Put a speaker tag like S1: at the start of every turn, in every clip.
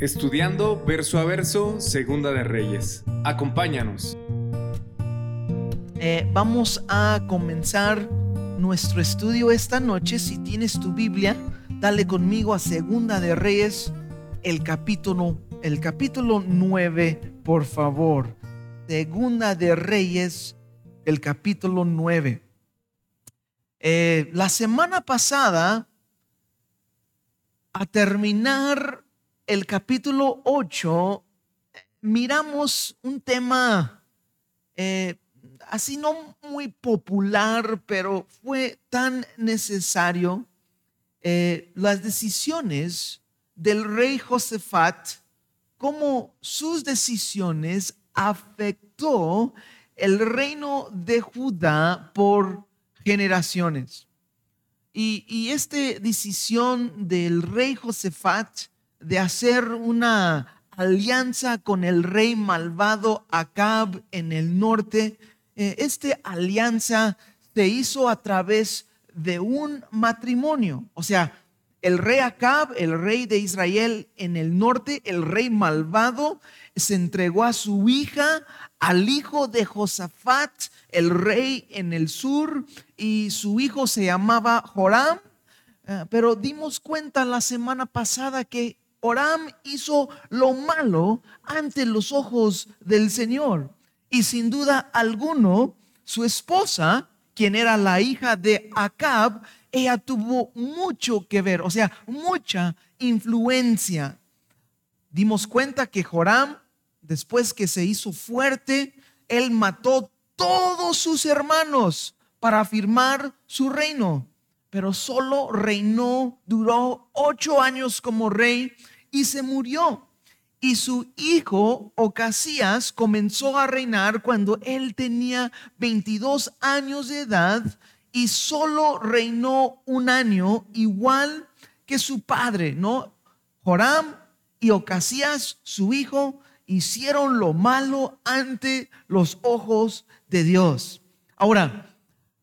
S1: Estudiando verso a verso, Segunda de Reyes. Acompáñanos.
S2: Eh, vamos a comenzar nuestro estudio esta noche. Si tienes tu Biblia, dale conmigo a Segunda de Reyes, el capítulo, el capítulo 9, por favor. Segunda de Reyes, el capítulo 9. Eh, la semana pasada, a terminar el capítulo 8, miramos un tema eh, así no muy popular, pero fue tan necesario. Eh, las decisiones del rey Josafat, cómo sus decisiones afectó el reino de Judá por generaciones. Y, y esta decisión del rey Josafat de hacer una alianza con el rey malvado Acab en el norte, eh, esta alianza se hizo a través de un matrimonio. O sea, el rey Acab, el rey de Israel en el norte, el rey malvado, se entregó a su hija, al hijo de Josafat, el rey en el sur, y su hijo se llamaba Joram. Eh, pero dimos cuenta la semana pasada que Joram hizo lo malo ante los ojos del Señor. Y sin duda alguno, su esposa, quien era la hija de Acab, ella tuvo mucho que ver, o sea, mucha influencia. Dimos cuenta que Joram, después que se hizo fuerte, él mató todos sus hermanos para afirmar su reino, pero solo reinó, duró ocho años como rey y se murió. Y su hijo Ocasías comenzó a reinar cuando él tenía 22 años de edad y solo reinó un año igual que su padre, ¿no? Joram y Ocasías, su hijo, hicieron lo malo ante los ojos de Dios. Ahora,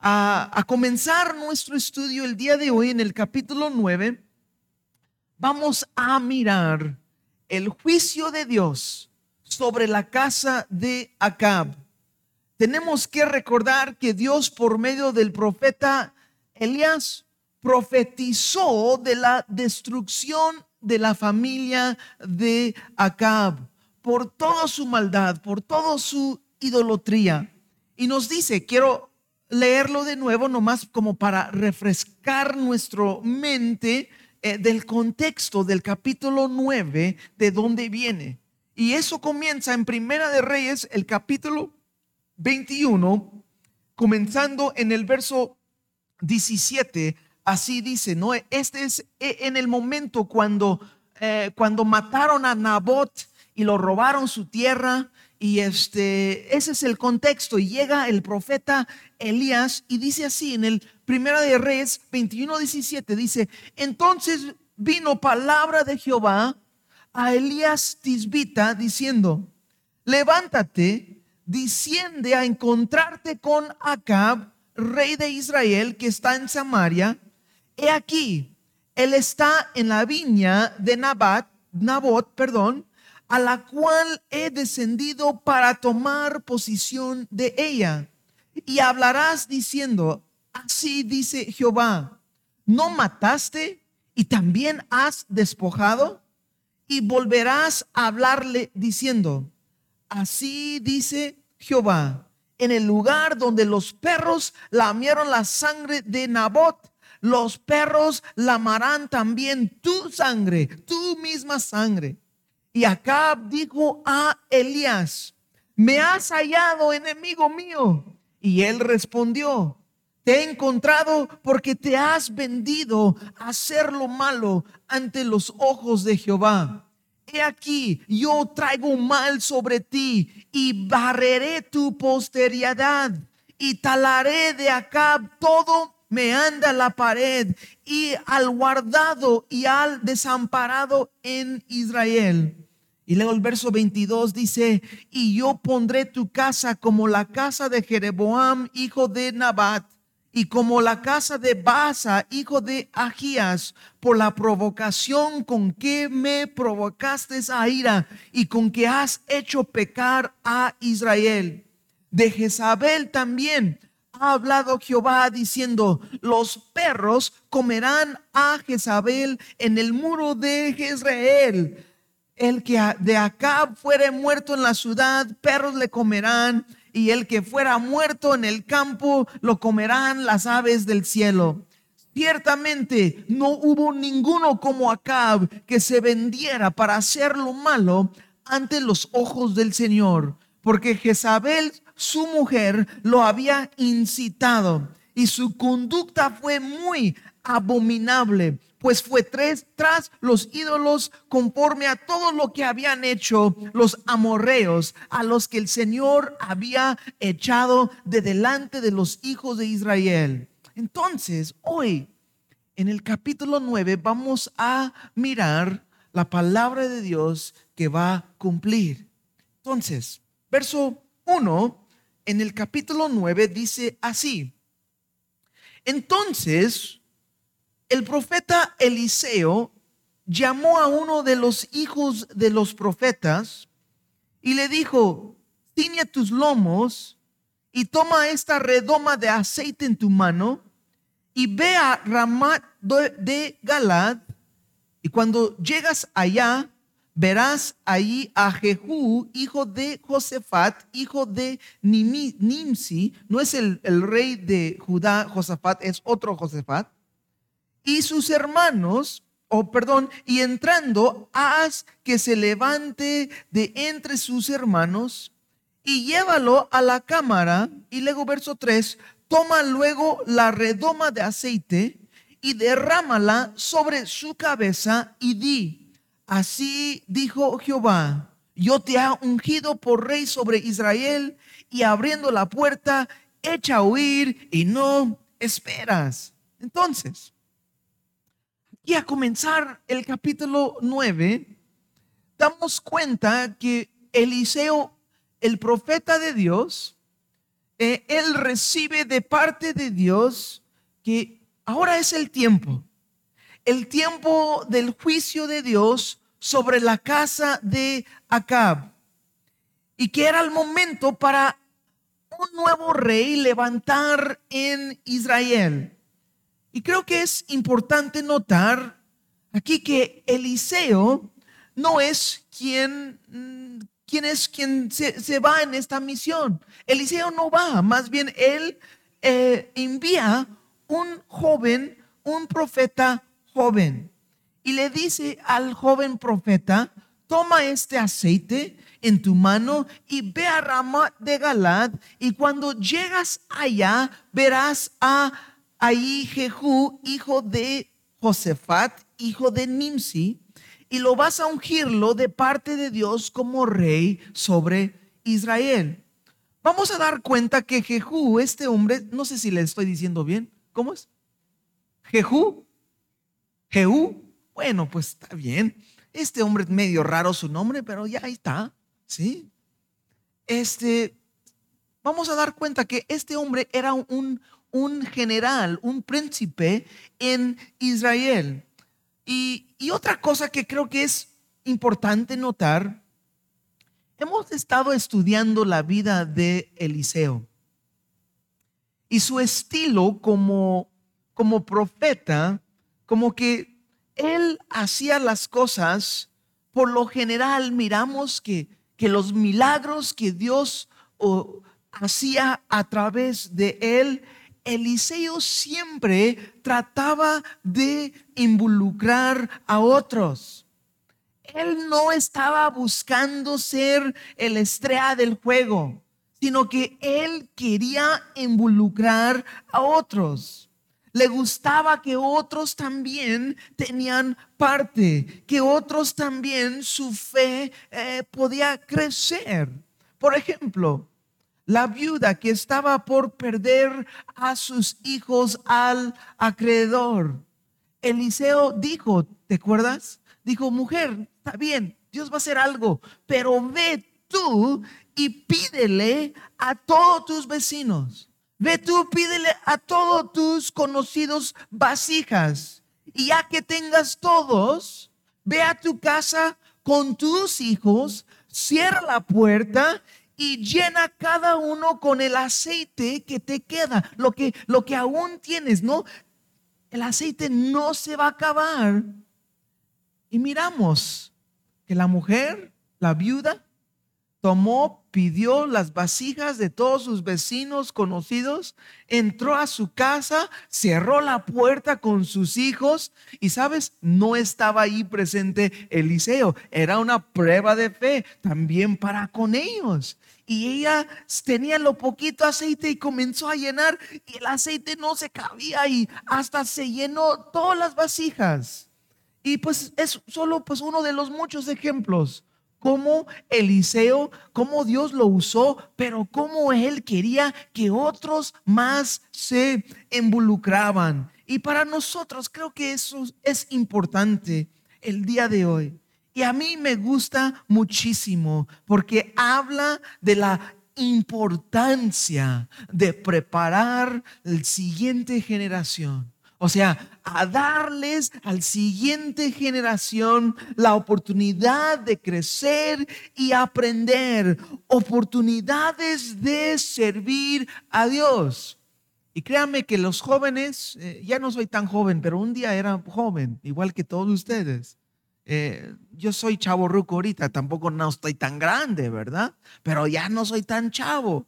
S2: a, comenzar nuestro estudio el día de hoy en el capítulo 9, vamos a mirar el juicio de Dios sobre la casa de Acab. Tenemos que recordar que Dios por medio del profeta Elías profetizó de la destrucción de la familia de Acab por toda su maldad, por toda su idolatría. Y nos dice, quiero leerlo de nuevo nomás como para refrescar nuestra mente eh, del contexto del capítulo 9, de dónde viene. Y eso comienza en Primera de Reyes, el capítulo 21, comenzando en el verso 17. Así dice, ¿no? Este es eh, en el momento cuando, eh, cuando mataron a Nabot y lo robaron su tierra. Y este, ese es el contexto. Y llega el profeta Elías y dice así en el Primera de Reyes 21, 17 dice, entonces vino palabra de Jehová a Elías Tisbita diciendo, levántate, desciende a encontrarte con Acab, rey de Israel, que está en Samaria. He aquí, él está en la viña de Nabat, Nabot, perdón, a la cual he descendido para tomar posición de ella. Y hablarás diciendo, Así dice Jehová, ¿no mataste y también has despojado? Y volverás a hablarle diciendo, así dice Jehová, en el lugar donde los perros lamieron la sangre de Nabot, los perros lamarán también tu sangre, tu misma sangre. Y Acab dijo a Elías, me has hallado enemigo mío. Y él respondió, te he encontrado porque te has vendido a hacer lo malo ante los ojos de Jehová. He aquí, yo traigo mal sobre ti y barreré tu posteridad y talaré de acá todo me anda la pared y al guardado y al desamparado en Israel. Y luego el verso 22 dice, y yo pondré tu casa como la casa de Jereboam, hijo de Nabat y como la casa de Basa, hijo de Agías, por la provocación con que me provocaste a ira y con que has hecho pecar a Israel. De Jezabel también ha hablado Jehová diciendo, los perros comerán a Jezabel en el muro de Jezreel. El que de acá fuere muerto en la ciudad, perros le comerán y el que fuera muerto en el campo lo comerán las aves del cielo. Ciertamente no hubo ninguno como Acab que se vendiera para hacer lo malo ante los ojos del Señor, porque Jezabel, su mujer, lo había incitado y su conducta fue muy abominable pues fue tres, tras los ídolos conforme a todo lo que habían hecho los amorreos, a los que el Señor había echado de delante de los hijos de Israel. Entonces, hoy, en el capítulo 9, vamos a mirar la palabra de Dios que va a cumplir. Entonces, verso 1 en el capítulo 9 dice así. Entonces, el profeta Eliseo llamó a uno de los hijos de los profetas y le dijo, ciñe tus lomos y toma esta redoma de aceite en tu mano y ve a Ramat de Galad y cuando llegas allá verás allí a Jehú, hijo de Josafat, hijo de Nimsi, no es el, el rey de Judá, Josafat, es otro Josafat y sus hermanos, o perdón, y entrando, haz que se levante de entre sus hermanos y llévalo a la cámara. Y luego verso 3, toma luego la redoma de aceite y derrámala sobre su cabeza y di, así dijo Jehová, yo te he ungido por rey sobre Israel y abriendo la puerta, echa a huir y no esperas. Entonces, y a comenzar el capítulo 9, damos cuenta que Eliseo, el profeta de Dios, eh, él recibe de parte de Dios que ahora es el tiempo, el tiempo del juicio de Dios sobre la casa de Acab, y que era el momento para un nuevo rey levantar en Israel. Y creo que es importante notar aquí que Eliseo no es quien, mm, quien es quien se, va en esta misión. Eliseo no va, más bien él eh, envía un joven, un profeta joven. Y le dice al joven profeta, toma este aceite en tu mano y ve a Ramat de Galad y cuando llegas allá verás a ahí Jehú, hijo de Josefat, hijo de Nimsi, y lo vas a ungirlo de parte de Dios como rey sobre Israel. Vamos a dar cuenta que Jehú, este hombre, no sé si le estoy diciendo bien, ¿cómo es? Jehú, Jehú, bueno, pues está bien. Este hombre es medio raro su nombre, pero ya ahí está, ¿sí? Este, vamos a dar cuenta que este hombre era un, un general, un príncipe en Israel. Y, otra cosa que creo que es importante notar, hemos estado estudiando la vida de Eliseo y su estilo como, como profeta, como que él hacía las cosas, por lo general miramos que, que los milagros que Dios hacía a través de él Eliseo siempre trataba de involucrar a otros. Él no estaba buscando ser el estrella del juego, sino que él quería involucrar a otros. Le gustaba que otros también tenían parte, que otros también su fe eh, podía crecer. Por ejemplo, la viuda que estaba por perder a sus hijos al acreedor. Eliseo dijo, ¿te acuerdas? Dijo, mujer, está bien, Dios va a hacer algo, pero ve tú y pídele a todos tus vecinos. Ve tú, pídele a todos tus conocidos vasijas. Y ya que tengas todos, ve a tu casa con tus hijos, cierra la puerta y llena cada uno con el aceite que te queda, lo que, lo que aún tienes, ¿no? El aceite no se va a acabar. Y miramos que la mujer, la viuda, tomó, pidió las vasijas de todos sus vecinos conocidos, entró a su casa, cerró la puerta con sus hijos y sabes, no estaba ahí presente Eliseo, era una prueba de fe también para con ellos. Y ella tenía lo poquito aceite y comenzó a llenar y el aceite no se cabía y hasta se llenó todas las vasijas. Y pues es solo pues uno de los muchos ejemplos cómo Eliseo, cómo Dios lo usó, pero cómo él quería que otros más se involucraban. Y para nosotros creo que eso es importante el día de hoy. Y a mí me gusta muchísimo porque habla de la importancia de preparar la siguiente generación. O sea, a darles al siguiente generación la oportunidad de crecer y aprender, oportunidades de servir a Dios. Y créanme que los jóvenes, eh, ya no soy tan joven, pero un día era joven, igual que todos ustedes. Eh, yo soy chavo ruco ahorita, tampoco no estoy tan grande, ¿verdad? Pero ya no soy tan chavo.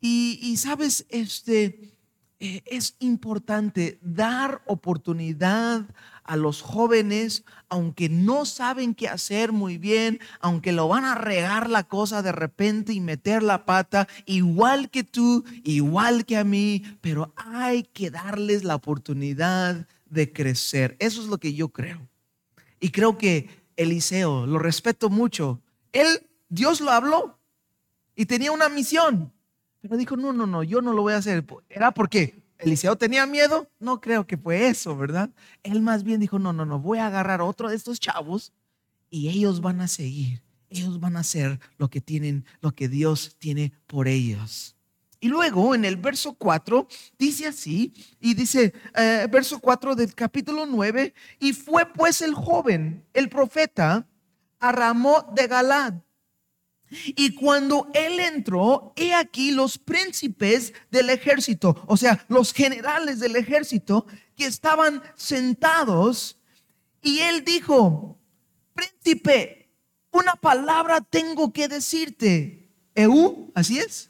S2: Y, y sabes, este, eh, es importante dar oportunidad a los jóvenes, aunque no saben qué hacer muy bien, aunque lo van a regar la cosa de repente y meter la pata, igual que tú, igual que a mí, pero hay que darles la oportunidad de crecer. Eso es lo que yo creo. Y creo que Eliseo, lo respeto mucho, él, Dios lo habló y tenía una misión. Pero dijo, no, no, no, yo no lo voy a hacer. ¿Era porque Eliseo tenía miedo? No creo que fue eso, ¿verdad? Él más bien dijo, no, no, no, voy a agarrar otro de estos chavos y ellos van a seguir. Ellos van a hacer lo que tienen, lo que Dios tiene por ellos. Y luego en el verso 4 dice así, y dice, eh, verso 4 del capítulo 9, y fue pues el joven, el profeta, a Ramón de Galad y cuando él entró, he aquí los príncipes del ejército, o sea, los generales del ejército que estaban sentados. Y él dijo, príncipe, una palabra tengo que decirte. Eú, así es.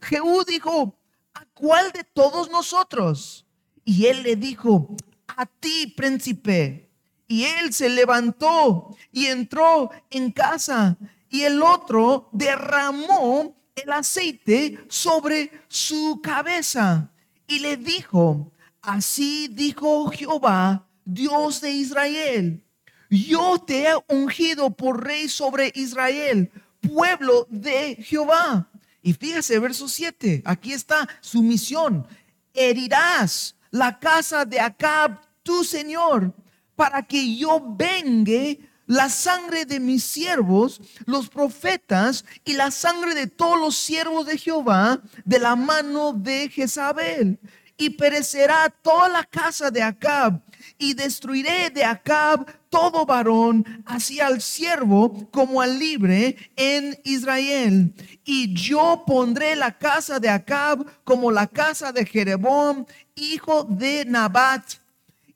S2: Jehú. Dijo, ¿a cuál de todos nosotros? Y él le dijo, a ti, príncipe. Y él se levantó y entró en casa y el otro derramó el aceite sobre su cabeza y le dijo, así dijo Jehová, Dios de Israel, yo te he ungido por rey sobre Israel, pueblo de Jehová. Y fíjese, verso 7, aquí está su misión. Herirás la casa de Acab, tu señor, para que yo vengue la sangre de mis siervos, los profetas, y la sangre de todos los siervos de Jehová de la mano de Jezabel. Y perecerá toda la casa de Acab, y destruiré de Acab todo varón, así al siervo como al libre en Israel. Y yo pondré la casa de Acab como la casa de Jerebón, hijo de Nabat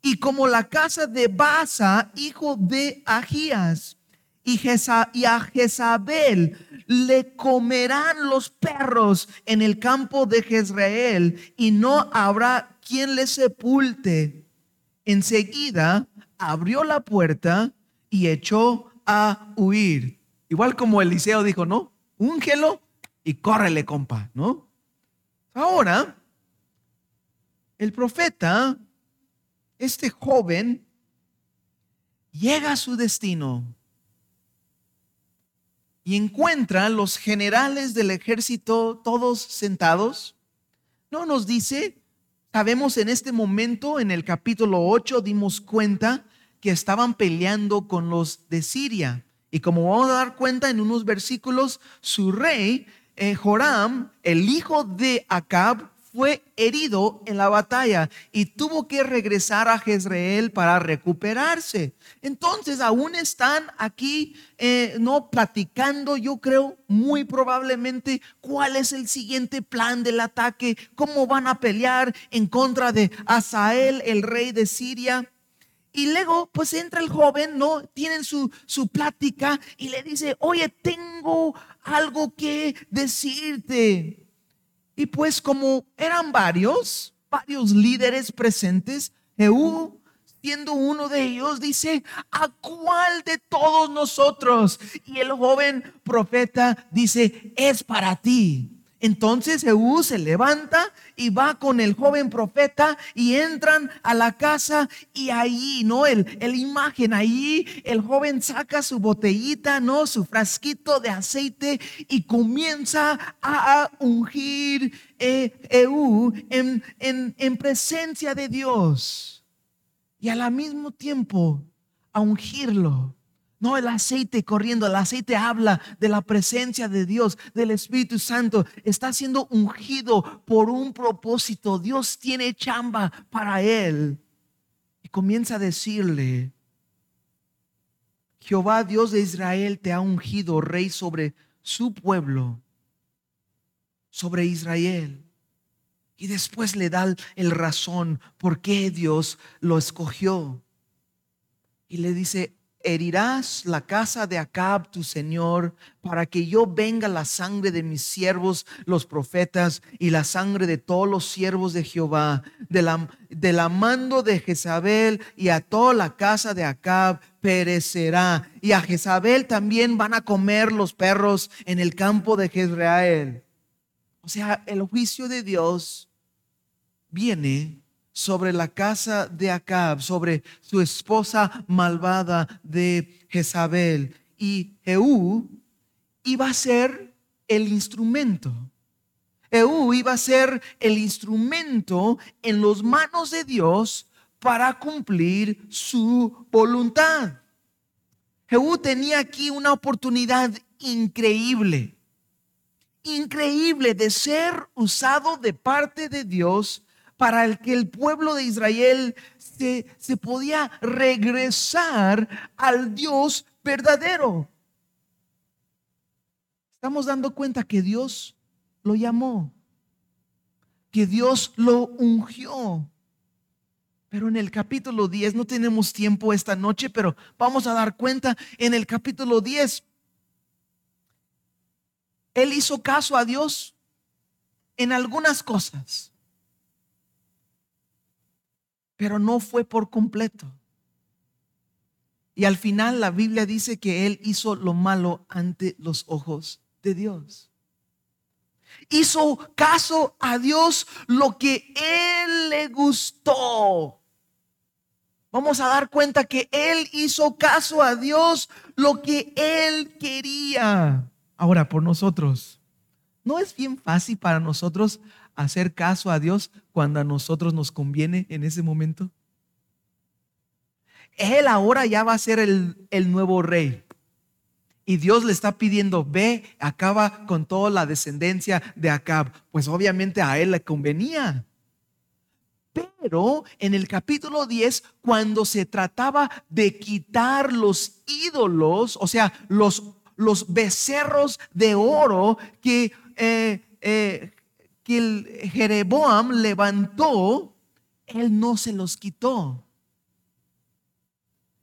S2: y como la casa de Basa, hijo de Agías, y, a Jezabel le comerán los perros en el campo de Jezreel, y no habrá quien le sepulte. Enseguida abrió la puerta y echó a huir. Igual como Eliseo dijo, ¿no? Úngelo y córrele, compa, ¿no? Ahora, el profeta este joven llega a su destino y encuentra a los generales del ejército todos sentados. No nos dice, sabemos en este momento, en el capítulo 8, dimos cuenta que estaban peleando con los de Siria. Y como vamos a dar cuenta en unos versículos, su rey eh, Joram, el hijo de Acab, fue herido en la batalla y tuvo que regresar a Jezreel para recuperarse. Entonces aún están aquí, eh, no platicando, yo creo, muy probablemente cuál es el siguiente plan del ataque, cómo van a pelear en contra de Asael, el rey de Siria. Y luego, pues entra el joven, ¿no? Tienen su, su plática y le dice, oye, tengo algo que decirte. Y pues como eran varios, varios líderes presentes, Jehú, siendo uno de ellos, dice, ¿a cuál de todos nosotros? Y el joven profeta dice, es para ti. Entonces Jehú se levanta y va con el joven profeta y entran a la casa y ahí, ¿no? El, el imagen, ahí el joven saca su botellita, ¿no? Su frasquito de aceite y comienza a ungir eh, en, en, en presencia de Dios. Y al mismo tiempo a ungirlo no el aceite corriendo, el aceite habla de la presencia de Dios, del Espíritu Santo. Está siendo ungido por un propósito. Dios tiene chamba para él. Y comienza a decirle, Jehová Dios de Israel te ha ungido rey sobre su pueblo, sobre Israel. Y después le da el razón por qué Dios lo escogió. Y le dice, herirás la casa de Acab, tu señor, para que yo venga la sangre de mis siervos, los profetas, y la sangre de todos los siervos de Jehová, de la, de mando de Jezabel y a toda la casa de Acab perecerá. Y a Jezabel también van a comer los perros en el campo de Jezreel. O sea, el juicio de Dios viene sobre la casa de Acab, sobre su esposa malvada de Jezabel. Y Jehú iba a ser el instrumento. Jehú iba a ser el instrumento en las manos de Dios para cumplir su voluntad. Jehú tenía aquí una oportunidad increíble, increíble de ser usado de parte de Dios para el que el pueblo de Israel se, se podía regresar al Dios verdadero. Estamos dando cuenta que Dios lo llamó, que Dios lo ungió. Pero en el capítulo 10, no tenemos tiempo esta noche, pero vamos a dar cuenta en el capítulo 10. Él hizo caso a Dios en algunas cosas pero no fue por completo. Y al final la Biblia dice que él hizo lo malo ante los ojos de Dios. Hizo caso a Dios lo que él le gustó. Vamos a dar cuenta que él hizo caso a Dios lo que él quería. Ahora, por nosotros, ¿no es bien fácil para nosotros hacer caso a Dios cuando a nosotros nos conviene en ese momento? Él ahora ya va a ser el, el nuevo rey. Y Dios le está pidiendo, ve, acaba con toda la descendencia de Acab. Pues obviamente a él le convenía. Pero en el capítulo 10, cuando se trataba de quitar los ídolos, o sea, los, los becerros de oro que eh, eh, que el Jereboam levantó, él no se los quitó.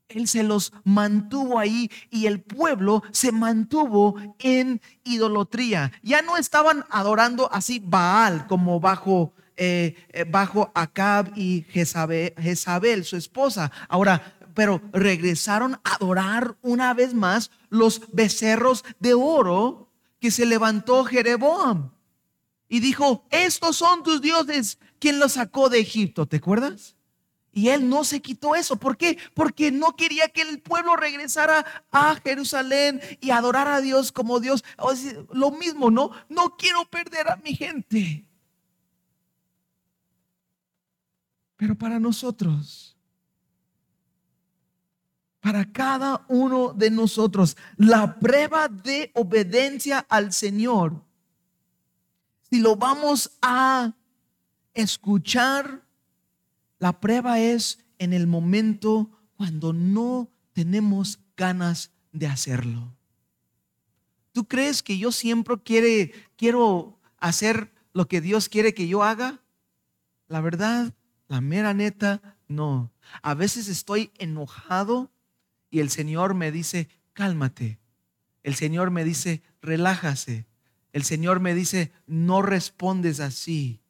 S2: Él se los mantuvo ahí y el pueblo se mantuvo en idolatría. Ya no estaban adorando así Baal como bajo, eh, eh, bajo Acab y Jezabel, Jezabel, su esposa. Ahora, pero regresaron a adorar una vez más los becerros de oro que se levantó Jereboam y dijo, estos son tus dioses, quien los sacó de Egipto, ¿te acuerdas? Y él no se quitó eso. ¿Por qué? Porque no quería que el pueblo regresara a Jerusalén y adorara a Dios como Dios. lo mismo, ¿no? No quiero perder a mi gente. Pero para nosotros, para cada uno de nosotros, la prueba de obediencia al Señor si lo vamos a escuchar, la prueba es en el momento cuando no tenemos ganas de hacerlo. ¿Tú crees que yo siempre quiere, quiero hacer lo que Dios quiere que yo haga? La verdad, la mera neta, no. A veces estoy enojado y el Señor me dice, cálmate. El Señor me dice, relájase. El Señor me dice, no respondes así.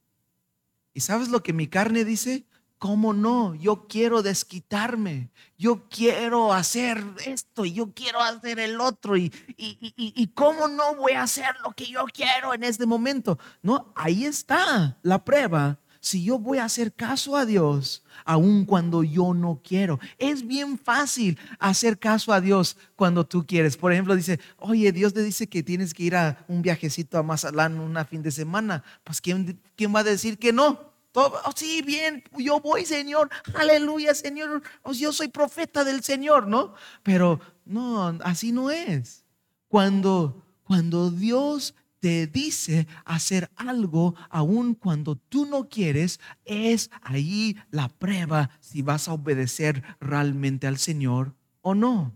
S2: ¿Y sabes lo que mi carne dice? ¿Cómo no? Yo quiero desquitarme, yo quiero hacer esto, y yo quiero hacer el otro, y, y, y, cómo no voy a hacer lo que yo quiero en este momento. No, ahí está la prueba. Si yo voy a hacer caso a Dios, aun cuando yo no quiero. Es bien fácil hacer caso a Dios cuando tú quieres. Por ejemplo, dice, oye, Dios te dice que tienes que ir a un viajecito a Mazatlán una fin de semana. Pues, ¿quién, quién va a decir que no? Oh, sí, bien, yo voy, Señor. Aleluya, Señor. Oh, yo soy profeta del Señor, ¿no? Pero no, así no es. Cuando, cuando Dios te dice hacer algo, aun cuando tú no quieres, es ahí la prueba si vas a obedecer realmente al Señor o no.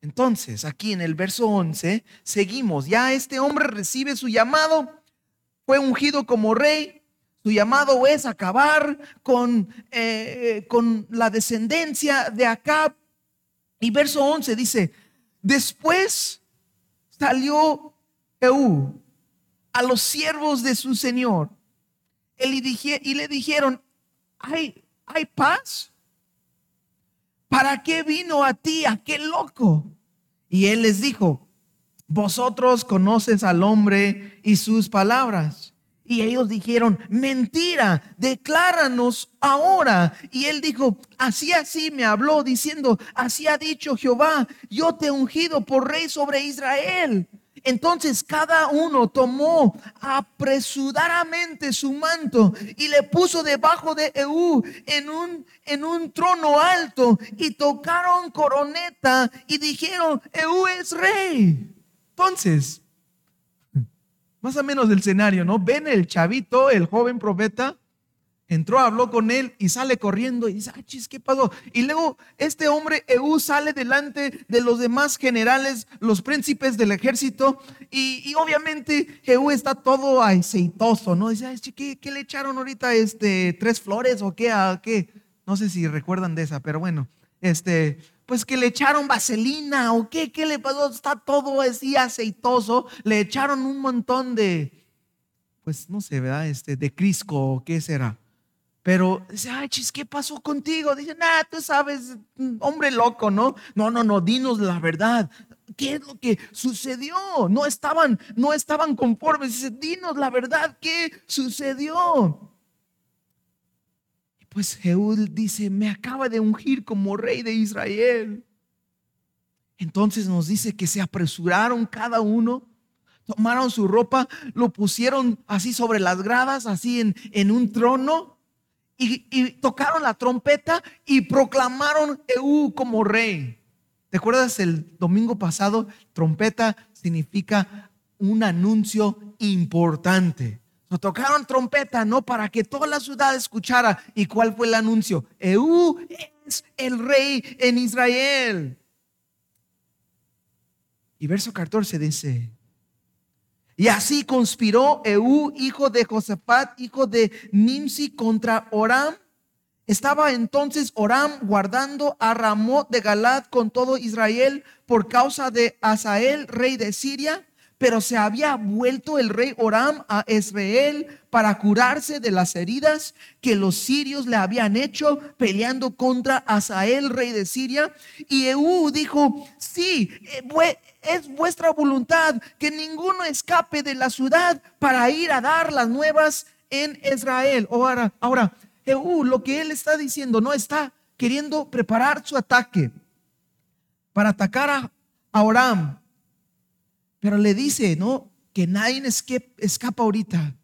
S2: Entonces, aquí en el verso 11, seguimos. Ya este hombre recibe su llamado, fue ungido como rey, su llamado es acabar con, eh, con la descendencia de Acab. Y verso 11 dice, después salió A los siervos de su señor y le dijeron, ¿hay, ¿hay paz? ¿Para qué vino a ti aquel loco? Y él les dijo, vosotros conoces al hombre y sus palabras y ellos dijeron, mentira, decláranos ahora. Y él dijo, así así me habló, diciendo, así ha dicho Jehová, yo te he ungido por rey sobre Israel. Entonces cada uno tomó apresuradamente su manto y le puso debajo de Eú en un, en un trono alto y tocaron coroneta y dijeron, Eú es rey. Entonces, más o menos del escenario, ¿no? Ven el chavito, el joven profeta, entró, habló con él y sale corriendo y dice, ah, chis, ¿qué pasó? Y luego este hombre, Eú, sale delante de los demás generales, los príncipes del ejército, y, obviamente Eú está todo aceitoso, ¿no? Dice, ¿qué, ¿qué, le echaron ahorita? Este, ¿Tres flores o qué? ¿A qué? No sé si recuerdan de esa, pero bueno, este, pues que le echaron vaselina o qué, qué le pasó, está todo así aceitoso, le echaron un montón de, pues no sé, ¿verdad? Este, de crisco o qué será. Pero dice, ay, chis, ¿qué pasó contigo? Dice, nada, tú sabes, hombre loco, ¿no? No, no, no, dinos la verdad. ¿Qué es lo que sucedió? No estaban, no estaban conformes. Dice, dinos la verdad, ¿qué sucedió? Pues Jehú dice, me acaba de ungir como rey de Israel. Entonces nos dice que se apresuraron cada uno, tomaron su ropa, lo pusieron así sobre las gradas, así en, en un trono, y, tocaron la trompeta y proclamaron Jehú como rey. ¿Te acuerdas el domingo pasado? Trompeta significa un anuncio importante tocaron trompeta, ¿no? Para que toda la ciudad escuchara. ¿Y cuál fue el anuncio? Eú es el rey en Israel. Y verso 14 dice, y así conspiró Eú, hijo de Josafat, hijo de Nimsi, contra Oram. Estaba entonces Oram guardando a Ramot de Galad con todo Israel por causa de Asael, rey de Siria pero se había vuelto el rey Oram a Israel para curarse de las heridas que los sirios le habían hecho peleando contra Asael, rey de Siria. Y Eú dijo, sí, eh, es vuestra voluntad que ninguno escape de la ciudad para ir a dar las nuevas en Israel. Ahora, ahora, Eú, lo que él está diciendo, no está queriendo preparar su ataque para atacar a, a Oram pero le dice, ¿no? Que nadie escapa ahorita.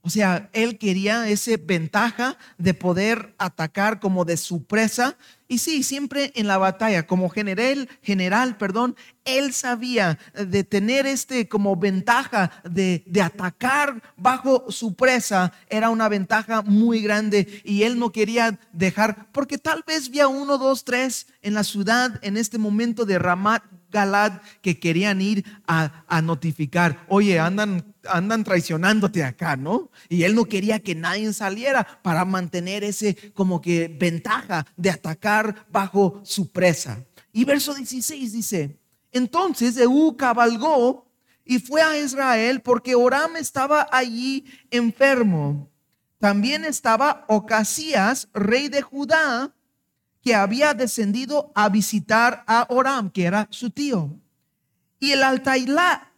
S2: O sea, él quería esa ventaja de poder atacar como de su presa. Y sí, siempre en la batalla, como general, general, perdón, él sabía de tener este como ventaja de, de atacar bajo su presa. Era una ventaja muy grande y él no quería dejar, porque tal vez vía uno, dos, tres en la ciudad en este momento de Ramat Galad que querían ir a, a notificar, oye, andan andan traicionándote acá, ¿no? Y él no quería que nadie saliera para mantener ese como que ventaja de atacar bajo su presa. Y verso 16 dice, entonces Ehu cabalgó y fue a Israel porque Oram estaba allí enfermo. También estaba Ocasías, rey de Judá, que había descendido a visitar a Oram, que era su tío. Y el Atalaya,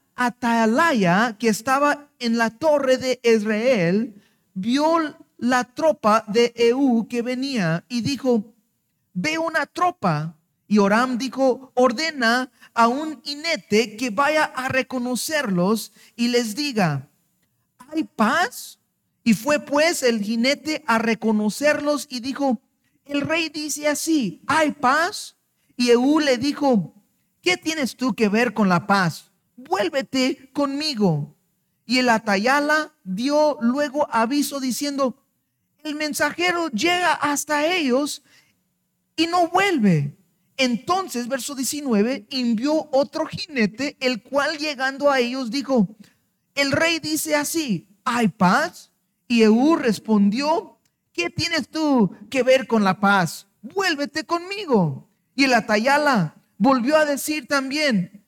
S2: que estaba en la torre de Israel, vio la tropa de Eú que venía y dijo, ve una tropa. Y Oram dijo, ordena a un inete que vaya a reconocerlos y les diga, ¿hay paz? Y fue pues el jinete a reconocerlos y dijo, el rey dice así, ¿hay paz? Y Eú le dijo, ¿qué tienes tú que ver con la paz? vuélvete conmigo. Y el Atayala dio luego aviso diciendo, el mensajero llega hasta ellos y no vuelve. Entonces, verso 19, envió otro jinete, el cual llegando a ellos dijo, el rey dice así, ¿hay paz? Y Eú respondió, ¿qué tienes tú que ver con la paz? Vuélvete conmigo. Y el Atayala volvió a decir también,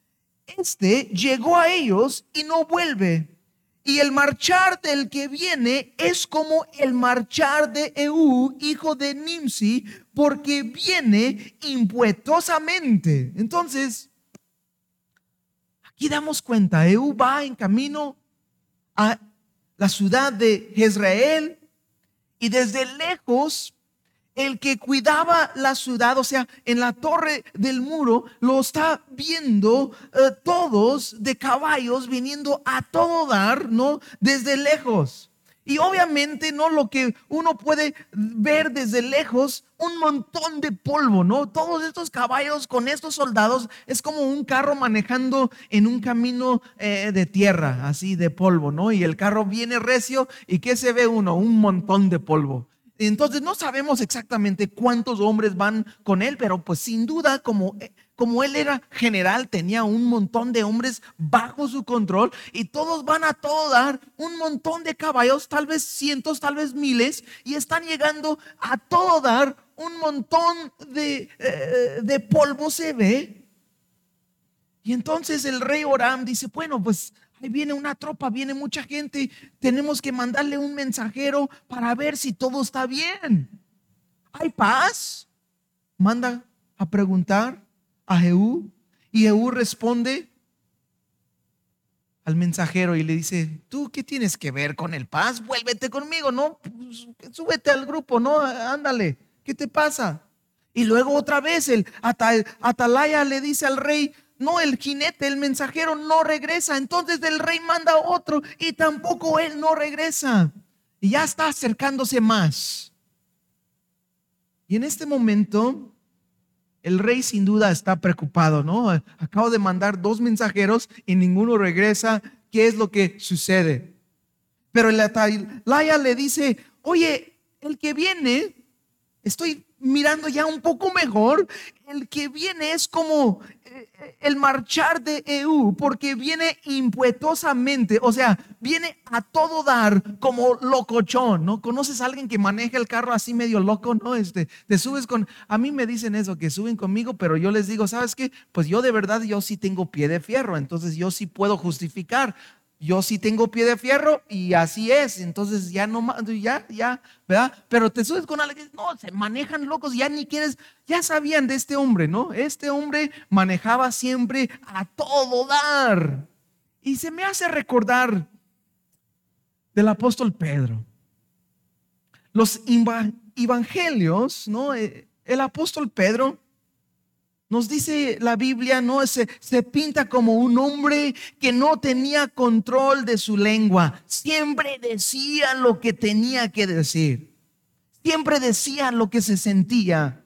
S2: este llegó a ellos y no vuelve. Y el marchar del que viene es como el marchar de Eú, hijo de Nimsi, porque viene impuestosamente. Entonces, aquí damos cuenta, Eú va en camino a la ciudad de Israel y desde lejos el que cuidaba la ciudad, o sea, en la torre del muro, lo está viendo eh, todos de caballos viniendo a todo dar, ¿no? Desde lejos. Y obviamente, ¿no? Lo que uno puede ver desde lejos, un montón de polvo, ¿no? Todos estos caballos con estos soldados es como un carro manejando en un camino eh, de tierra, así de polvo, ¿no? Y el carro viene recio y ¿qué se ve uno? Un montón de polvo. Entonces no sabemos exactamente cuántos hombres van con él, pero pues sin duda como, eh, como él era general, tenía un montón de hombres bajo su control y todos van a todo dar, un montón de caballos, tal vez cientos, tal vez miles, y están llegando a todo dar, un montón de, eh, de polvo se ve. Y entonces el rey Oram dice, bueno, pues Ahí viene una tropa, viene mucha gente. Tenemos que mandarle un mensajero para ver si todo está bien. ¿Hay paz? Manda a preguntar a Jehú. Y Jehú responde al mensajero y le dice, ¿tú qué tienes que ver con el paz? Vuélvete conmigo, ¿no? Pues, súbete al grupo, ¿no? Ándale, ¿qué te pasa? Y luego otra vez el Atalaya le dice al rey, no, el jinete, el mensajero no regresa. Entonces el rey manda otro y tampoco él no regresa. Y ya está acercándose más. Y en este momento, el rey sin duda está preocupado, ¿no? Acabo de mandar dos mensajeros y ninguno regresa. ¿Qué es lo que sucede? Pero el atalaya le dice, oye, el que viene, estoy mirando ya un poco mejor, el que viene es como el marchar de EU, porque viene impetuosamente, o sea, viene a todo dar como locochón, ¿no? ¿Conoces a alguien que maneja el carro así medio loco, no? Este, te subes con, a mí me dicen eso, que suben conmigo, pero yo les digo, ¿sabes qué? Pues yo de verdad, yo sí tengo pie de fierro, entonces yo sí puedo justificar yo sí tengo pie de fierro y así es, entonces ya no ya, ya, ¿verdad? Pero te subes con alguien, no, se manejan locos, ya ni quieres, ya sabían de este hombre, ¿no? Este hombre manejaba siempre a todo dar. Y se me hace recordar del apóstol Pedro. Los evangelios, ¿no? Eh, el apóstol Pedro Nos dice la Biblia, no se, se, pinta como un hombre que no tenía control de su lengua. Siempre decía lo que tenía que decir. Siempre decía lo que se sentía.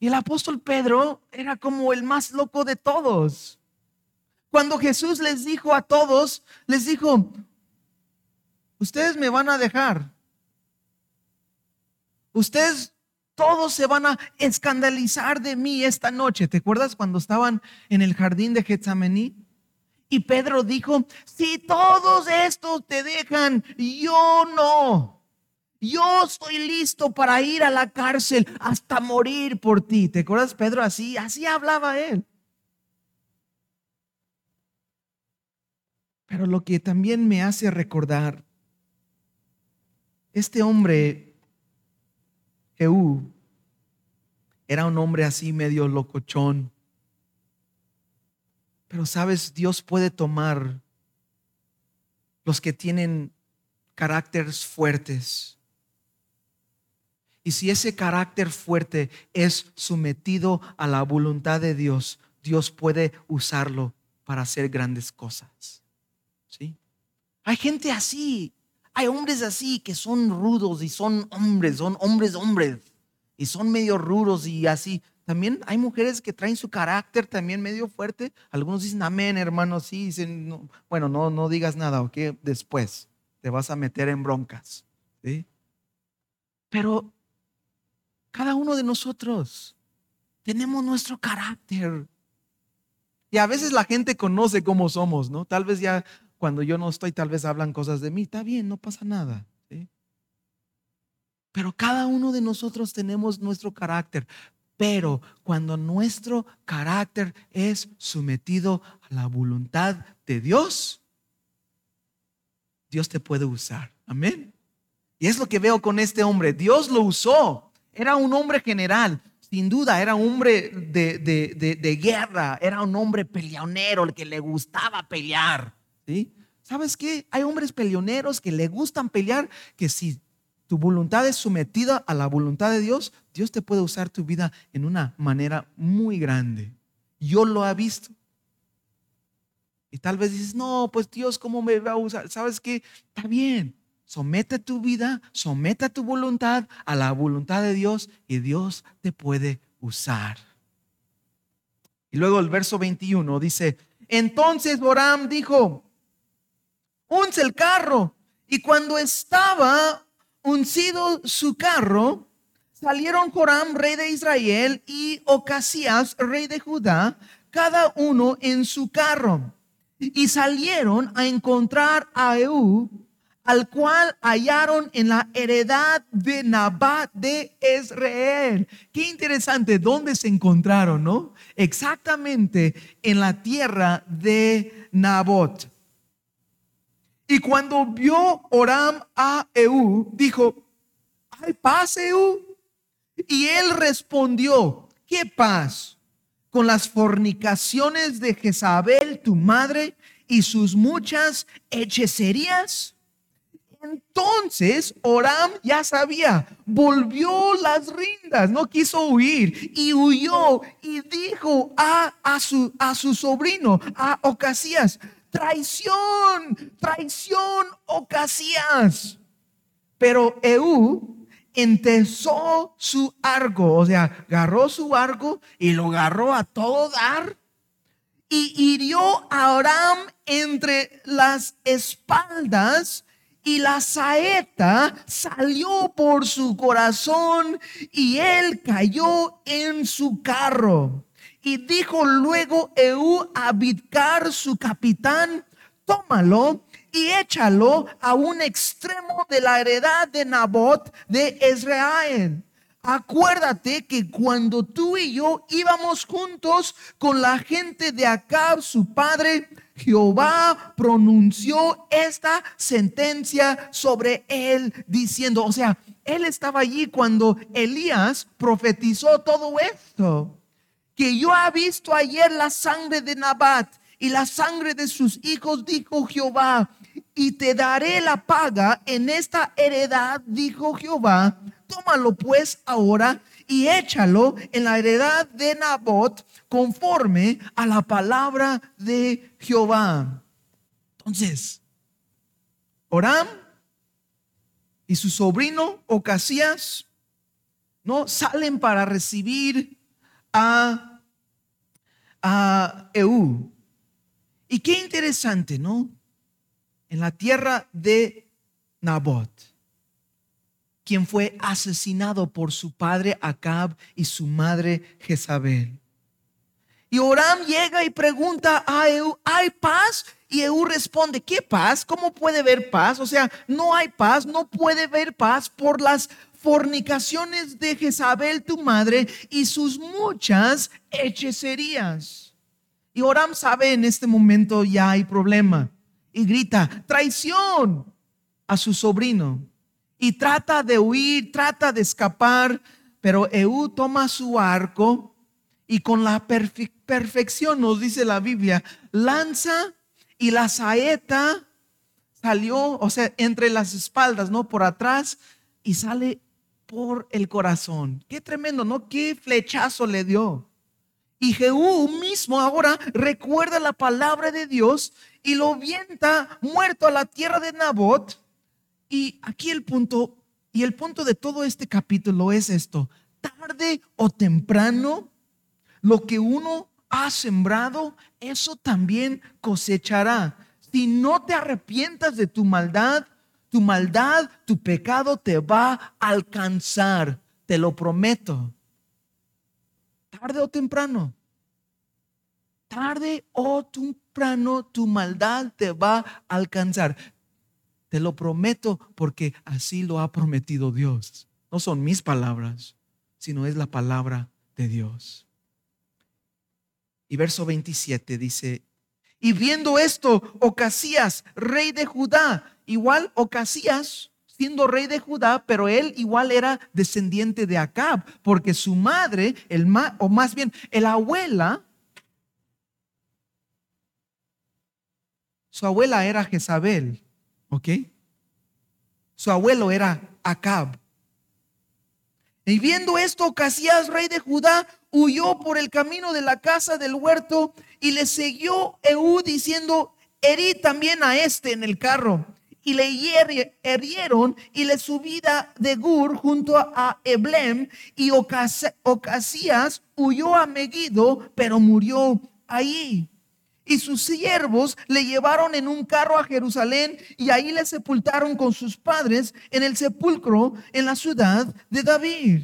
S2: Y el apóstol Pedro era como el más loco de todos. Cuando Jesús les dijo a todos, les dijo, ustedes me van a dejar. Ustedes todos se van a escandalizar de mí esta noche. ¿Te acuerdas cuando estaban en el jardín de Getsemaní? Y Pedro dijo, si todos estos te dejan, yo no. Yo estoy listo para ir a la cárcel hasta morir por ti. ¿Te acuerdas, Pedro? Así, así hablaba él. Pero lo que también me hace recordar, este hombre era un hombre así medio locochón. Pero sabes, Dios puede tomar los que tienen caracteres fuertes. Y si ese carácter fuerte es sometido a la voluntad de Dios, Dios puede usarlo para hacer grandes cosas. ¿Sí? Hay gente así hay hombres así que son rudos y son hombres, son hombres hombres y son medio rudos y así. También hay mujeres que traen su carácter también medio fuerte. Algunos dicen amén, hermano, sí, dicen, bueno, no, no digas nada, ok, después te vas a meter en broncas. Pero cada uno de nosotros tenemos nuestro carácter. Y a veces la gente conoce cómo somos, ¿no? Tal vez ya cuando yo no estoy, tal vez hablan cosas de mí. Está bien, no pasa nada. Pero cada uno de nosotros tenemos nuestro carácter. Pero cuando nuestro carácter es sometido a la voluntad de Dios, Dios te puede usar. Amén. Y es lo que veo con este hombre. Dios lo usó. Era un hombre general. Sin duda, era un hombre de, de guerra. Era un hombre peleonero, el que le gustaba pelear. ¿Sí? ¿Sabes qué? Hay hombres peleoneros que le gustan pelear, que si tu voluntad es sometida a la voluntad de Dios, Dios te puede usar tu vida en una manera muy grande. Yo lo he visto. Y tal vez dices, no, pues Dios, ¿cómo me va a usar? ¿Sabes qué? Está bien. Somete tu vida, somete tu voluntad a la voluntad de Dios y Dios te puede usar. Y luego el verso 21 dice, entonces Boram dijo, unce el carro. Y cuando estaba uncido su carro, salieron Joram, rey de Israel, y Ocasías, rey de Judá, cada uno en su carro. Y salieron a encontrar a Eú, al cual hallaron en la heredad de Nabat de Israel. Qué interesante, ¿dónde se encontraron, no? Exactamente en la tierra de Nabot. Y cuando vio Oram a Eú, dijo, ¿hay paz, Eú? Y él respondió, ¿qué paz? Con las fornicaciones de Jezabel, tu madre, y sus muchas hechicerías. Entonces Oram ya sabía, volvió las rindas, no quiso huir y huyó y dijo a, a, su, a su sobrino, a Ocasías, traición, traición, Ocasías. Pero Eú entesó su arco, o sea, agarró su arco y lo agarró a todo dar y hirió a Oram entre las espaldas y la saeta salió por su corazón y él cayó en su carro. Y dijo luego Eú a su capitán, tómalo y échalo a un extremo de la heredad de Nabot de Israel. Acuérdate que cuando tú y yo íbamos juntos con la gente de Acab, su padre, Jehová pronunció esta sentencia sobre él diciendo, o sea, él estaba allí cuando Elías profetizó todo esto. Que yo he visto ayer la sangre de Nabat y la sangre de sus hijos, dijo Jehová, y te daré la paga en esta heredad, dijo Jehová. Tómalo pues ahora y échalo en la heredad de Nabot conforme a la palabra de Jehová. Entonces, Oram y su sobrino Ocasías no salen para recibir a, a Eú. Y qué interesante, ¿no? En la tierra de Nabot, quien fue asesinado por su padre Acab y su madre Jezabel. Y Oram llega y pregunta a Eú, ¿hay paz? Y Eú responde, ¿qué paz? ¿Cómo puede haber paz? O sea, no hay paz, no puede haber paz por las fornicaciones de Jezabel, tu madre, y sus muchas hechicerías. Y Oram sabe en este momento ya hay problema. Y grita, traición a su sobrino. Y trata de huir, trata de escapar, pero Eú toma su arco y con la perfección, nos dice la Biblia, lanza y la saeta salió, o sea, entre las espaldas, ¿no? Por atrás y sale por el corazón. Qué tremendo, ¿no? Qué flechazo le dio. Y Jehú mismo ahora recuerda la palabra de Dios y lo vienta muerto a la tierra de Nabot. Y aquí el punto, y el punto de todo este capítulo es esto. Tarde o temprano lo que uno ha sembrado, eso también cosechará. Si no te arrepientas de tu maldad, tu maldad, tu pecado te va a alcanzar, te lo prometo. Tarde o temprano. Tarde o temprano tu maldad te va a alcanzar. Te lo prometo porque así lo ha prometido Dios. No son mis palabras, sino es la palabra de Dios. Y verso 27 dice, y viendo esto, Ocasías, rey de Judá, igual Ocasías, siendo rey de Judá, pero él igual era descendiente de Acab, porque su madre, el o más bien, el abuela, su abuela era Jezabel, ¿ok? Su abuelo era Acab. Y viendo esto, Ocasías, rey de Judá, huyó por el camino de la casa del huerto y le siguió Eú diciendo, herí también a este en el carro. Y le herieron y le subida de Gur junto a Eblem y Ocasías huyó a Megido, pero murió ahí. Y sus siervos le llevaron en un carro a Jerusalén y ahí le sepultaron con sus padres en el sepulcro en la ciudad de David.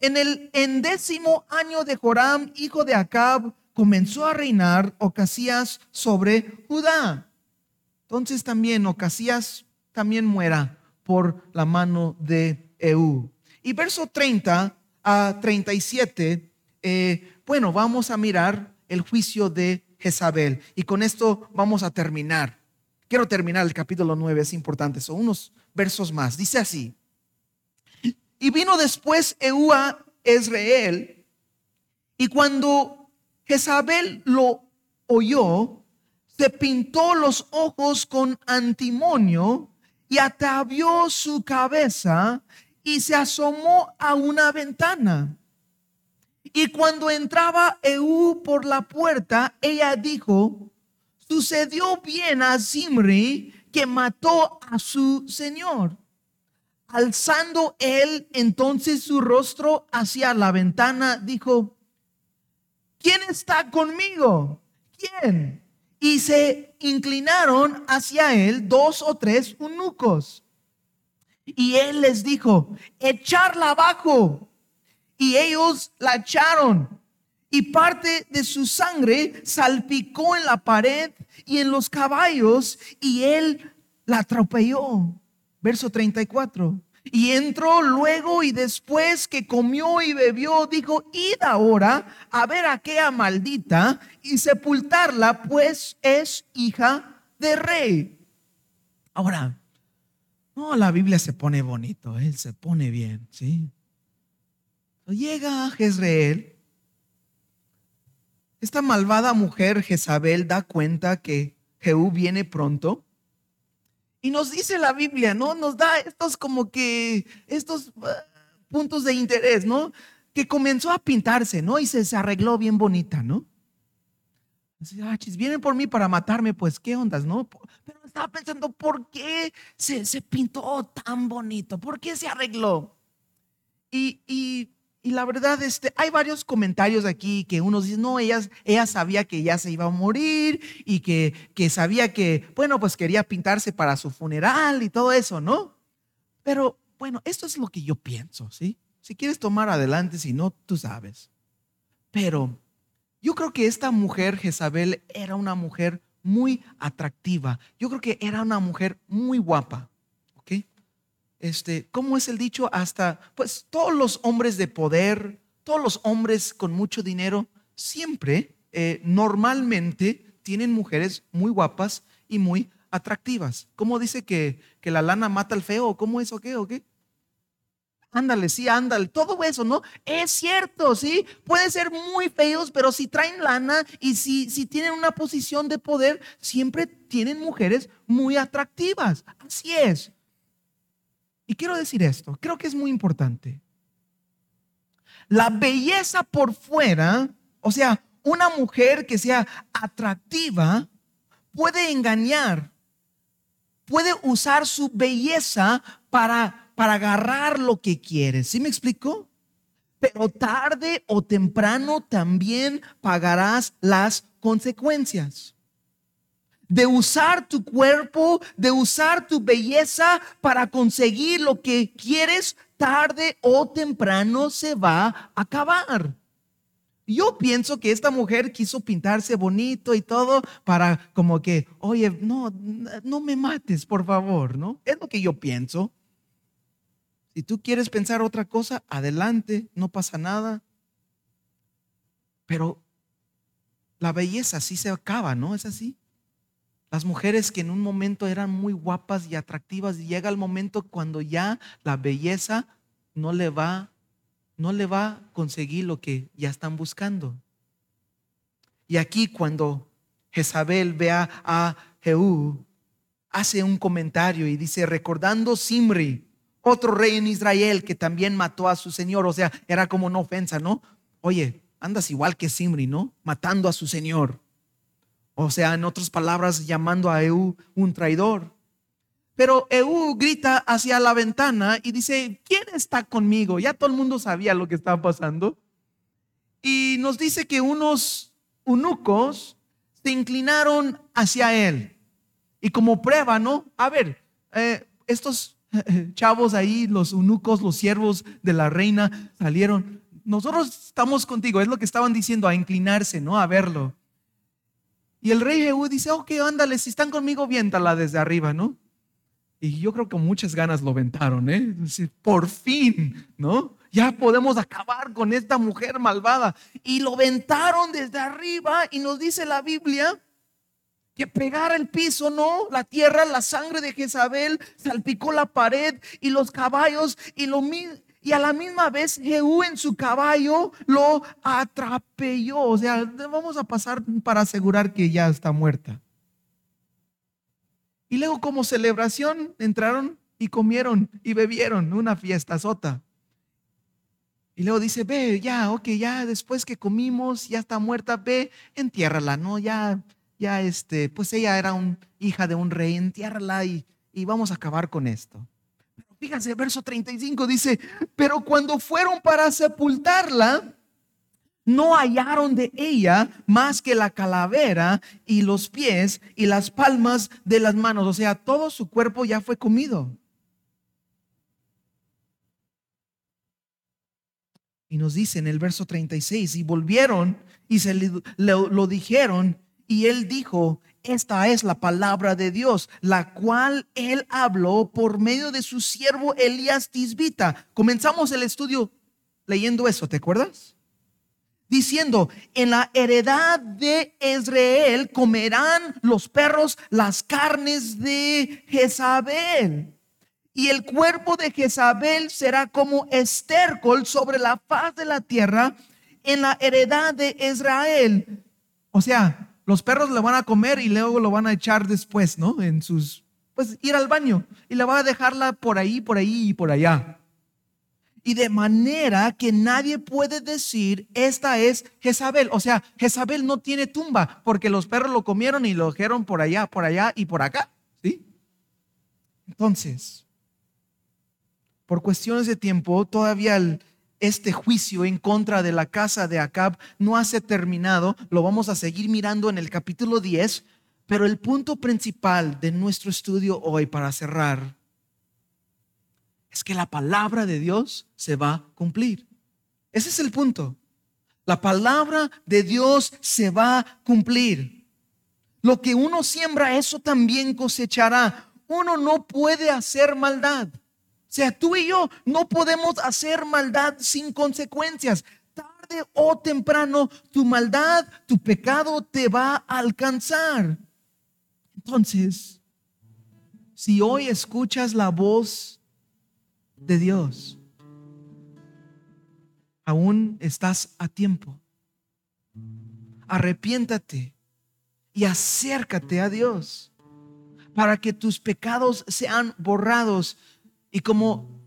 S2: En el endécimo año de Joram, hijo de Acab, comenzó a reinar Ocasías sobre Judá. Entonces también Ocasías también muera por la mano de Eú. Y verso 30 a 37, eh, bueno, vamos a mirar el juicio de Jezabel. Y con esto vamos a terminar. Quiero terminar el capítulo 9, es importante, son unos versos más. Dice así, y vino después Eú a Israel, y cuando Jezabel lo oyó, se pintó los ojos con antimonio y atavió su cabeza y se asomó a una ventana. Y cuando entraba Eú por la puerta, ella dijo, sucedió bien a Zimri que mató a su señor. Alzando él entonces su rostro hacia la ventana, dijo, ¿quién está conmigo? ¿Quién? Y se inclinaron hacia él dos o tres eunucos. Y él les dijo, echarla abajo. Y ellos la echaron. Y parte de su sangre salpicó en la pared y en los caballos. Y él la atropelló verso 34. Y entró luego y después que comió y bebió, dijo, id ahora a ver a aquella maldita y sepultarla, pues es hija de rey. Ahora, no, la Biblia se pone bonito, él se pone bien, ¿sí? Llega Jezreel, esta malvada mujer Jezabel da cuenta que Jehú viene pronto y nos dice la Biblia, ¿no? Nos da estos como que, estos ah, puntos de interés, ¿no? que comenzó a pintarse, ¿no? Y se, se arregló bien bonita, ¿no? Ah, vienen por mí para matarme, pues qué ondas, ¿no? Pero estaba pensando, ¿por qué se, se pintó tan bonito? ¿Por qué se arregló? Y, y, y, la verdad, este, hay varios comentarios aquí que uno dice, no, ella, ella sabía que ya se iba a morir y que, que sabía que, bueno, pues quería pintarse para su funeral y todo eso, ¿no? Pero bueno, esto es lo que yo pienso, ¿sí? Si quieres tomar adelante, si no, tú sabes. Pero yo creo que esta mujer, Jezabel, era una mujer muy atractiva. Yo creo que era una mujer muy guapa. Este, ¿cómo es el dicho? Hasta, pues todos los hombres de poder, todos los hombres con mucho dinero, siempre, eh, normalmente, tienen mujeres muy guapas y muy atractivas. ¿Cómo dice que, que la lana mata al feo? ¿Cómo es o qué? ¿O qué? Ándale, sí, ándale, todo eso, ¿no? Es cierto, ¿sí? Pueden ser muy feos, pero si traen lana y si, si tienen una posición de poder, siempre tienen mujeres muy atractivas. Así es. Y quiero decir esto, creo que es muy importante. La belleza por fuera, o sea, una mujer que sea atractiva, puede engañar, puede usar su belleza para para agarrar lo que quieres. ¿Sí me explico? Pero tarde o temprano también pagarás las consecuencias. De usar tu cuerpo, de usar tu belleza para conseguir lo que quieres, tarde o temprano se va a acabar. Yo pienso que esta mujer quiso pintarse bonito y todo para como que, oye, no, no me mates, por favor, ¿no? Es lo que yo pienso. Si tú quieres pensar otra cosa, adelante, no pasa nada. Pero la belleza sí se acaba, ¿no? Es así. Las mujeres que en un momento eran muy guapas y atractivas, y llega el momento cuando ya la belleza no le va, no le va a conseguir lo que ya están buscando. Y aquí cuando Jezabel ve a Jehú, hace un comentario y dice, recordando Simri, otro rey en Israel que también mató a su señor. O sea, era como una ofensa, ¿no? Oye, andas igual que Simri, ¿no? Matando a su señor. O sea, en otras palabras, llamando a Eú un traidor. Pero Eú grita hacia la ventana y dice, ¿quién está conmigo? Ya todo el mundo sabía lo que estaba pasando. Y nos dice que unos eunucos se inclinaron hacia él. Y como prueba, ¿no? A ver, eh, estos chavos ahí, los eunucos, los siervos de la reina salieron. Nosotros estamos contigo, es lo que estaban diciendo, a inclinarse, ¿no? A verlo. Y el rey Jehú dice, ok, ándale, si están conmigo, viéntala desde arriba, ¿no? Y yo creo que muchas ganas lo ventaron, ¿eh? Por fin, ¿no? Ya podemos acabar con esta mujer malvada. Y lo ventaron desde arriba y nos dice la Biblia que pegara el piso, no, la tierra, la sangre de Jezabel salpicó la pared y los caballos y lo y a la misma vez Jehú en su caballo lo atrapelló. O sea, vamos a pasar para asegurar que ya está muerta. Y luego como celebración entraron y comieron y bebieron una fiesta sota. Y luego dice, ve, ya, ok, ya después que comimos, ya está muerta, ve, entiérrala, ¿no? Ya ya este, pues ella era un hija de un rey, entiérrala y, y vamos a acabar con esto. Fíjense, verso 35 dice, pero cuando fueron para sepultarla, no hallaron de ella más que la calavera y los pies y las palmas de las manos. O sea, todo su cuerpo ya fue comido. Y nos dice en el verso 36, y volvieron y se lo dijeron y él dijo, esta es la palabra de Dios, la cual él habló por medio de su siervo Elías Tisbita. Comenzamos el estudio leyendo eso, ¿te acuerdas? Diciendo, en la heredad de Israel comerán los perros las carnes de Jezabel. Y el cuerpo de Jezabel será como estércol sobre la faz de la tierra en la heredad de Israel. O sea, los perros le van a comer y luego lo van a echar después, ¿no? En sus, pues ir al baño y le va a dejarla por ahí, por ahí y por allá. y de manera que nadie puede decir, esta es Jezabel. O sea, Jezabel no tiene tumba porque los perros lo comieron y lo dijeron por allá, por allá y por acá. ¿Sí? Entonces, por cuestiones de tiempo, todavía este juicio en contra de la casa de Acab no ha terminado. Lo vamos a seguir mirando en el capítulo 10. Pero el punto principal de nuestro estudio hoy para cerrar es que la palabra de Dios se va a cumplir. Ese es el punto. La palabra de Dios se va a cumplir. Lo que uno siembra, eso también cosechará. Uno no puede hacer maldad. O sea, tú y yo no podemos hacer maldad sin consecuencias. Tarde o temprano, tu maldad, tu pecado te va a alcanzar. Entonces, si hoy escuchas la voz de Dios, aún estás a tiempo. Arrepiéntate y acércate a Dios para que tus pecados sean borrados. Y como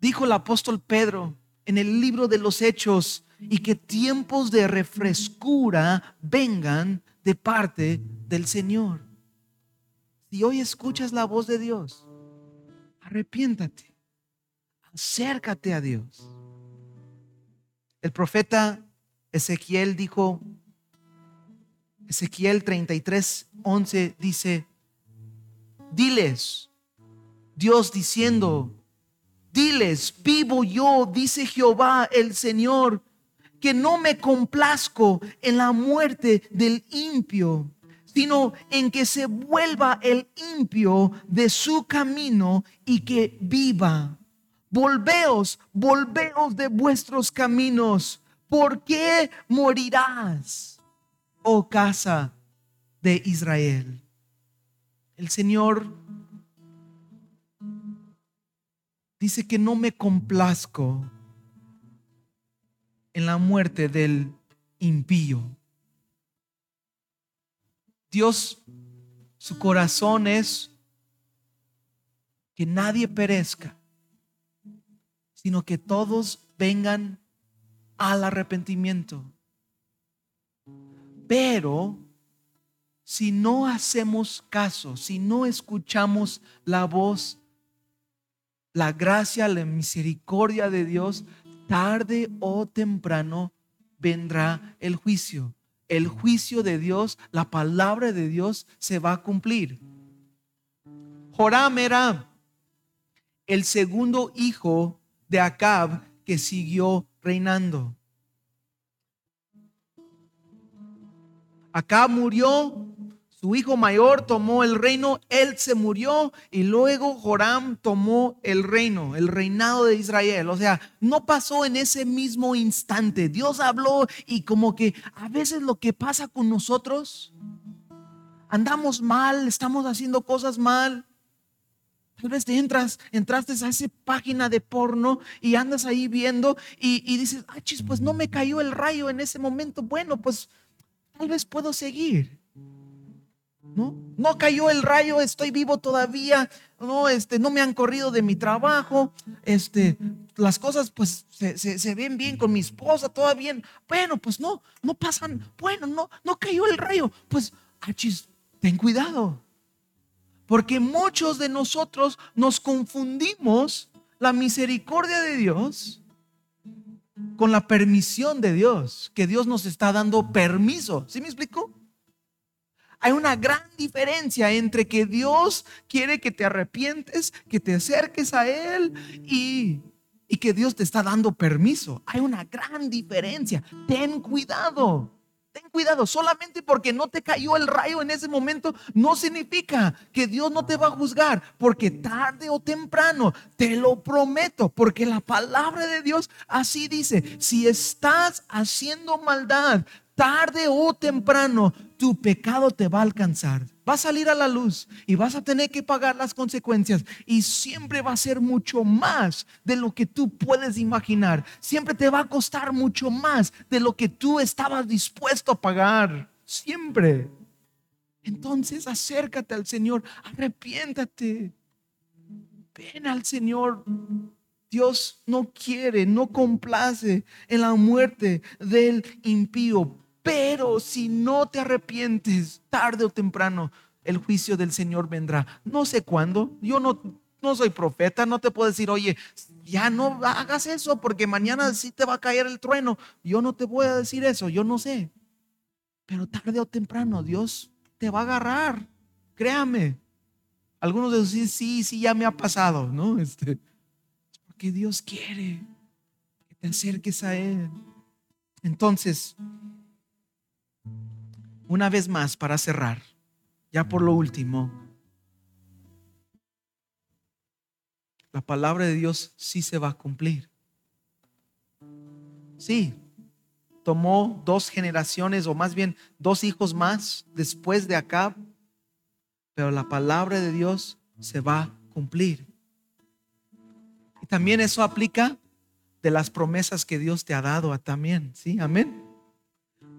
S2: dijo el apóstol Pedro en el libro de los Hechos, y que tiempos de refrescura vengan de parte del Señor. Si hoy escuchas la voz de Dios, arrepiéntate acércate a Dios. El profeta Ezequiel dijo, Ezequiel 33, 11 dice, diles, Dios diciendo, diles, vivo yo, dice Jehová el Señor, que no me complazco en la muerte del impio, sino en que se vuelva el impio de su camino y que viva. Volveos, volveos de vuestros caminos. ¿Por qué morirás, oh casa de Israel? El Señor dice que no me complazco en la muerte del impío. Dios, su corazón es que nadie perezca, sino que todos vengan al arrepentimiento. Pero si no hacemos caso, si no escuchamos la voz, la gracia, la misericordia de Dios, tarde o temprano vendrá el juicio. El juicio de Dios, la palabra de Dios se va a cumplir. Joram era el segundo hijo de Acab que siguió reinando. Acab murió, su hijo mayor tomó el reino, él se murió y luego Joram tomó el reino, el reinado de Israel. O sea, no pasó en ese mismo instante. Dios habló y como que a veces lo que pasa con nosotros, andamos mal, estamos haciendo cosas mal Tal vez te entras, entraste a esa página de porno y andas ahí viendo y, dices, ah, chis, pues no me cayó el rayo en ese momento. Bueno, pues tal vez puedo seguir. ¿No? No cayó el rayo, estoy vivo todavía. No, este, no me han corrido de mi trabajo. Este, las cosas pues se, ven bien con mi esposa, todo bien. Bueno, pues no, no pasan. Bueno, no, no cayó el rayo. Pues, achis, ten cuidado. Porque muchos de nosotros nos confundimos la misericordia de Dios con la permisión de Dios, que Dios nos está dando permiso. ¿Sí me explico? Hay una gran diferencia entre que Dios quiere que te arrepientes, que te acerques a Él y, que Dios te está dando permiso. Hay una gran diferencia. Ten cuidado. Ten cuidado, solamente porque no te cayó el rayo en ese momento no significa que Dios no te va a juzgar, porque tarde o temprano, te lo prometo, porque la palabra de Dios así dice, si estás haciendo maldad, tarde o temprano, tu pecado te va a alcanzar. Va a salir a la luz y vas a tener que pagar las consecuencias. Y siempre va a ser mucho más de lo que tú puedes imaginar. Siempre te va a costar mucho más de lo que tú estabas dispuesto a pagar. Siempre. Entonces acércate al Señor, arrepiéntate. Ven al Señor Dios no quiere, no complace en la muerte del impío. Pero si no te arrepientes, tarde o temprano, el juicio del Señor vendrá. No sé cuándo. Yo no, no soy profeta, no te puedo decir, oye, ya no hagas eso porque mañana sí te va a caer el trueno. Yo no te voy a decir eso, yo no sé. Pero tarde o temprano Dios te va a agarrar. Créame. Algunos de sí, sí, ya me ha pasado, ¿no? Este, porque Dios quiere que te acerques a Él. Entonces, una vez más para cerrar, ya por lo último, la palabra de Dios sí se va a cumplir. Sí, tomó dos generaciones o más bien dos hijos más después de Acab, pero la palabra de Dios se va a cumplir. Y también eso aplica de las promesas que Dios te ha dado a también, ¿sí? Amén.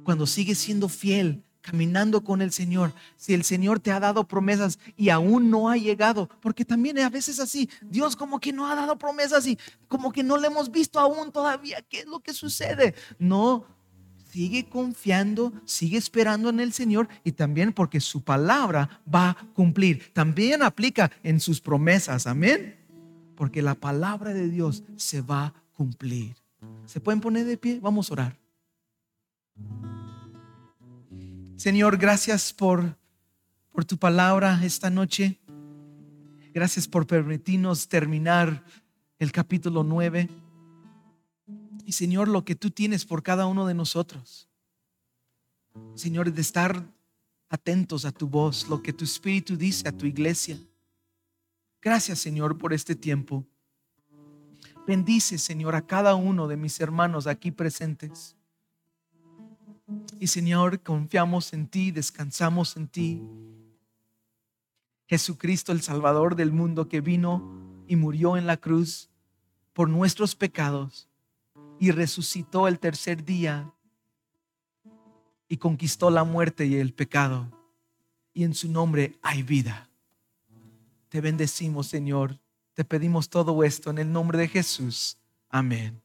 S2: Cuando sigues siendo fiel, caminando con el Señor, si el Señor te ha dado promesas y aún no ha llegado, porque también a veces así, Dios como que no ha dado promesas y como que no le hemos visto aún todavía, ¿qué es lo que sucede? No, sigue confiando, sigue esperando en el Señor y también porque su palabra va a cumplir. También aplica en sus promesas, amén. Porque la palabra de Dios se va a cumplir. ¿Se pueden poner de pie? Vamos a orar. Señor, gracias por, por tu palabra esta noche. Gracias por permitirnos terminar el capítulo 9. Y Señor, lo que tú tienes por cada uno de nosotros. Señor, de estar atentos a tu voz, lo que tu espíritu dice a tu iglesia. Gracias, Señor, por este tiempo. Bendice, Señor, a cada uno de mis hermanos aquí presentes. Y Señor, confiamos en ti, descansamos en ti. Jesucristo, el Salvador del mundo que vino y murió en la cruz por nuestros pecados y resucitó el tercer día y conquistó la muerte y el pecado. Y en su nombre hay vida. Te bendecimos, Señor. Te pedimos todo esto en el nombre de Jesús. Amén.